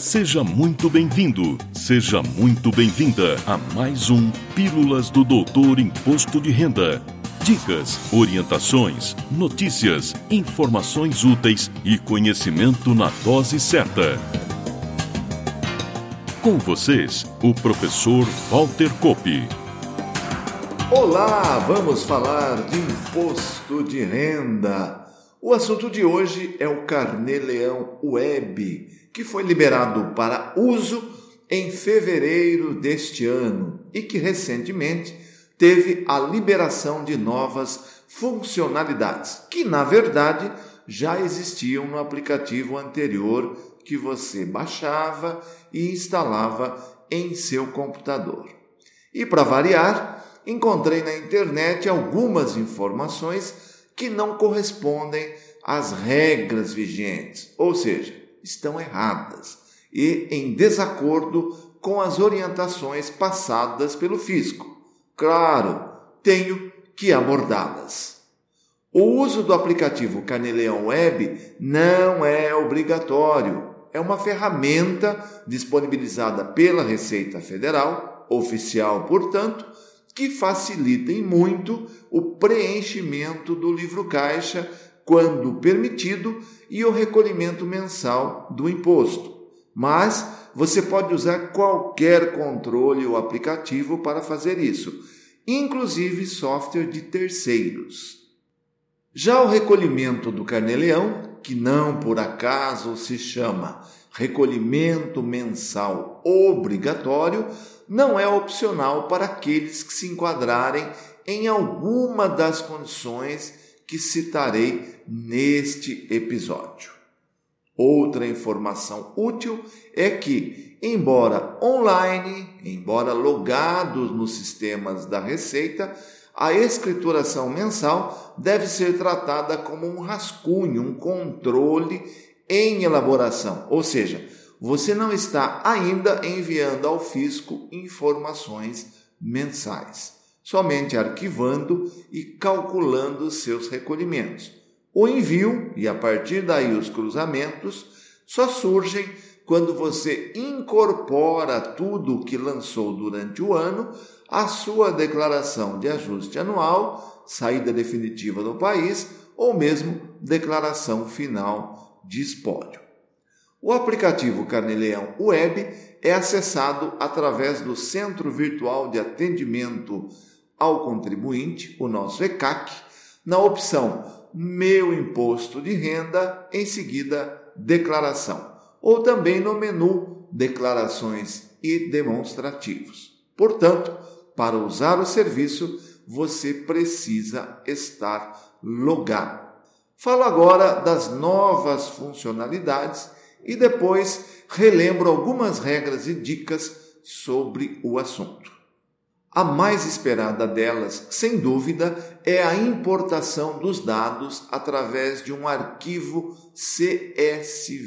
Seja muito bem-vindo, seja muito bem-vinda a mais um Pílulas do Doutor Imposto de Renda. Dicas, orientações, notícias, informações úteis e conhecimento na dose certa. Com vocês, o professor Walter Kopp. Olá, vamos falar de imposto de renda. O assunto de hoje é o Carnê-Leão Web que foi liberado para uso em fevereiro deste ano e que recentemente teve a liberação de novas funcionalidades, que na verdade já existiam no aplicativo anterior que você baixava e instalava em seu computador. E para variar, encontrei na internet algumas informações que não correspondem às regras vigentes, ou seja, estão erradas e em desacordo com as orientações passadas pelo fisco. Claro, tenho que abordá-las. O uso do aplicativo Caneleão Web não é obrigatório. É uma ferramenta disponibilizada pela Receita Federal, oficial, portanto, que facilita muito o preenchimento do livro caixa quando permitido, e o recolhimento mensal do imposto. Mas você pode usar qualquer controle ou aplicativo para fazer isso, inclusive software de terceiros. Já o recolhimento do carnê-leão, que não por acaso se chama recolhimento mensal obrigatório, não é opcional para aqueles que se enquadrarem em alguma das condições que citarei neste episódio. Outra informação útil é que, embora online, embora logados nos sistemas da Receita, a escrituração mensal deve ser tratada como um rascunho, um controle em elaboração, ou seja, você não está ainda enviando ao fisco informações mensais somente arquivando e calculando seus recolhimentos. O envio e a partir daí os cruzamentos só surgem quando você incorpora tudo o que lançou durante o ano à sua declaração de ajuste anual, saída definitiva do país ou mesmo declaração final de espólio. O aplicativo Carneleão Web é acessado através do Centro Virtual de Atendimento ao contribuinte, o nosso ECAC, na opção Meu Imposto de Renda, em seguida Declaração, ou também no menu Declarações e Demonstrativos. Portanto, para usar o serviço, você precisa estar logado. Falo agora das novas funcionalidades e depois relembro algumas regras e dicas sobre o assunto. A mais esperada delas, sem dúvida, é a importação dos dados através de um arquivo CSV,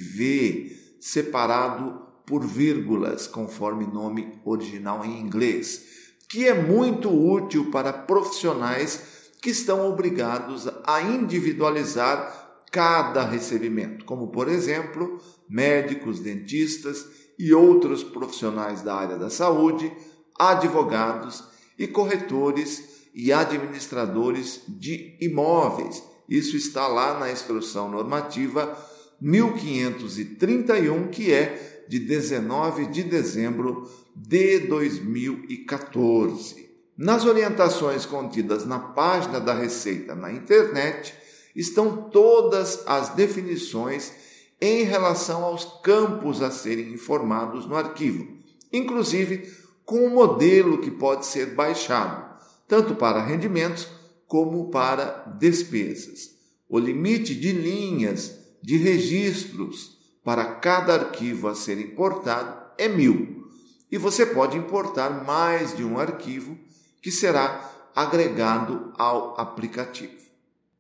separado por vírgulas, conforme nome original em inglês, que é muito útil para profissionais que estão obrigados a individualizar cada recebimento, como por exemplo, médicos, dentistas e outros profissionais da área da saúde advogados e corretores e administradores de imóveis. Isso está lá na instrução normativa 1531, que é de 19 de dezembro de 2014. Nas orientações contidas na página da Receita na internet estão todas as definições em relação aos campos a serem informados no arquivo, inclusive com um modelo que pode ser baixado, tanto para rendimentos como para despesas. O limite de linhas de registros para cada arquivo a ser importado é mil, e você pode importar mais de um arquivo que será agregado ao aplicativo.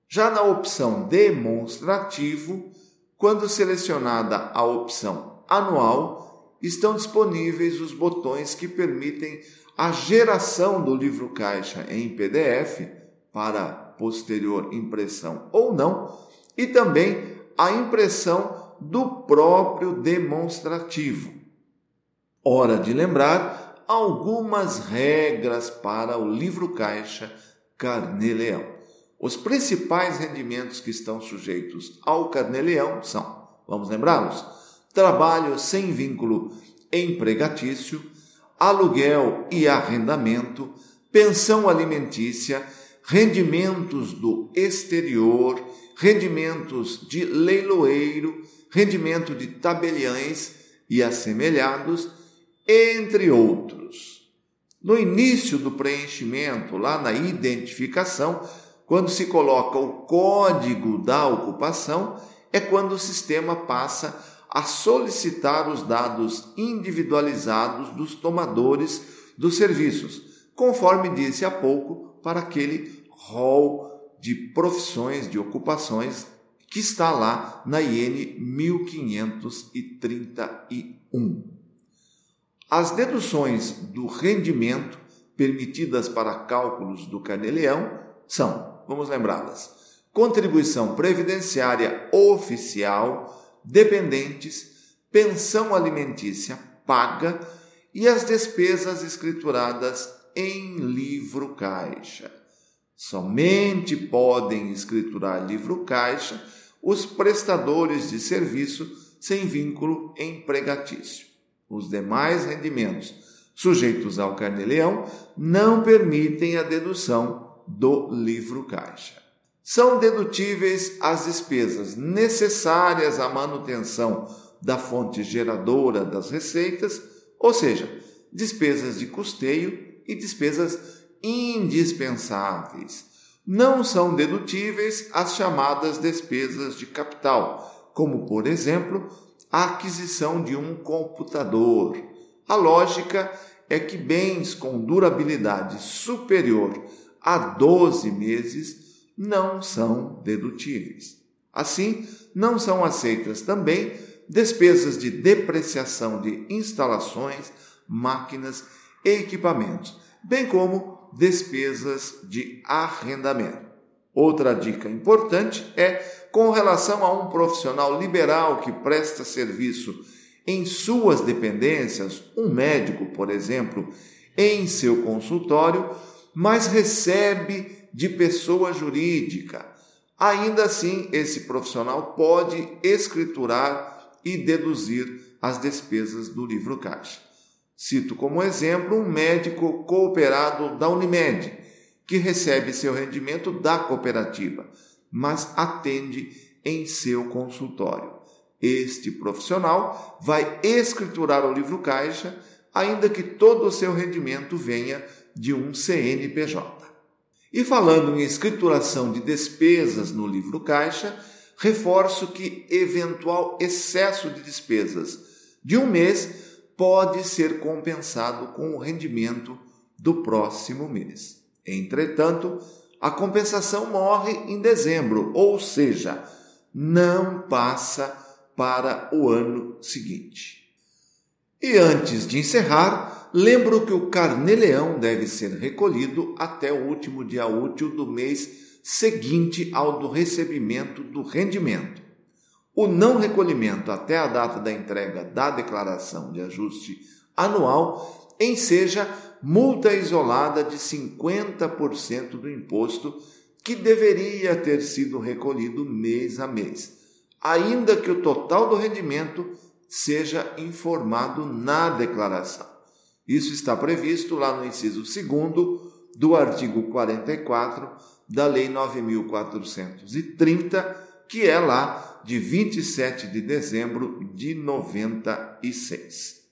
Já na opção demonstrativo, quando selecionada a opção anual, estão disponíveis os botões que permitem a geração do livro caixa em PDF para posterior impressão ou não, e também a impressão do próprio demonstrativo. Hora de lembrar algumas regras para o livro caixa Carnê-Leão. Os principais rendimentos que estão sujeitos ao Carnê-Leão são, vamos lembrá-los, trabalho sem vínculo empregatício, aluguel e arrendamento, pensão alimentícia, rendimentos do exterior, rendimentos de leiloeiro, rendimento de tabeliães e assemelhados, entre outros. No início do preenchimento, lá na identificação, quando se coloca o código da ocupação, é quando o sistema passa a solicitar os dados individualizados dos tomadores dos serviços conforme disse há pouco, para aquele rol de profissões, de ocupações que está lá na IN 1531. As deduções do rendimento permitidas para cálculos do Caneleão são, vamos lembrá-las, contribuição previdenciária oficial, dependentes, pensão alimentícia paga e as despesas escrituradas em livro caixa. Somente podem escriturar livro caixa os prestadores de serviço sem vínculo empregatício. Os demais rendimentos sujeitos ao carnê-leão não permitem a dedução do livro caixa. São dedutíveis as despesas necessárias à manutenção da fonte geradora das receitas, ou seja, despesas de custeio e despesas indispensáveis. Não são dedutíveis as chamadas despesas de capital, como, por exemplo, a aquisição de um computador. A lógica é que bens com durabilidade superior a 12 meses não são dedutíveis. Assim, não são aceitas também despesas de depreciação de instalações, máquinas equipamentos, bem como despesas de arrendamento. Outra dica importante é com relação a um profissional liberal que presta serviço em suas dependências, um médico, por exemplo, em seu consultório, mas recebe de pessoa jurídica. Ainda assim, esse profissional pode escriturar e deduzir as despesas do livro caixa. Cito como exemplo um médico cooperado da Unimed, que recebe seu rendimento da cooperativa, mas atende em seu consultório. Este profissional vai escriturar o livro caixa, ainda que todo o seu rendimento venha de um CNPJ. E falando em escrituração de despesas no livro caixa, reforço que eventual excesso de despesas de um mês pode ser compensado com o rendimento do próximo mês. Entretanto, a compensação morre em dezembro, ou seja, não passa para o ano seguinte. E antes de encerrar, lembro que o carnê-leão deve ser recolhido até o último dia útil do mês seguinte ao do recebimento do rendimento. O não recolhimento até a data da entrega da declaração de ajuste anual enseja multa isolada de 50% do imposto que deveria ter sido recolhido mês a mês, ainda que o total do rendimento seja informado na declaração. Isso está previsto lá no inciso 2 do artigo 44 da Lei 9430 que é lá de 27 de dezembro de 96.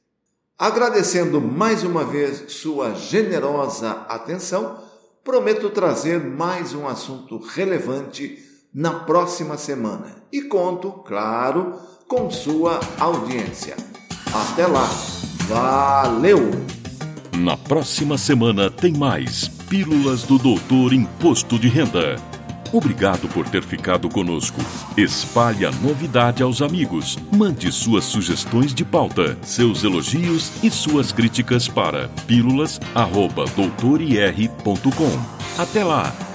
Agradecendo mais uma vez sua generosa atenção, prometo trazer mais um assunto relevante na próxima semana e conto, claro, com sua audiência. Até lá, valeu! Na próxima semana tem mais Pílulas do Doutor Imposto de Renda Obrigado por ter ficado conosco. Espalhe a novidade aos amigos. Mande suas sugestões de pauta, seus elogios e suas críticas para pílulas.doutorir.com. Até lá!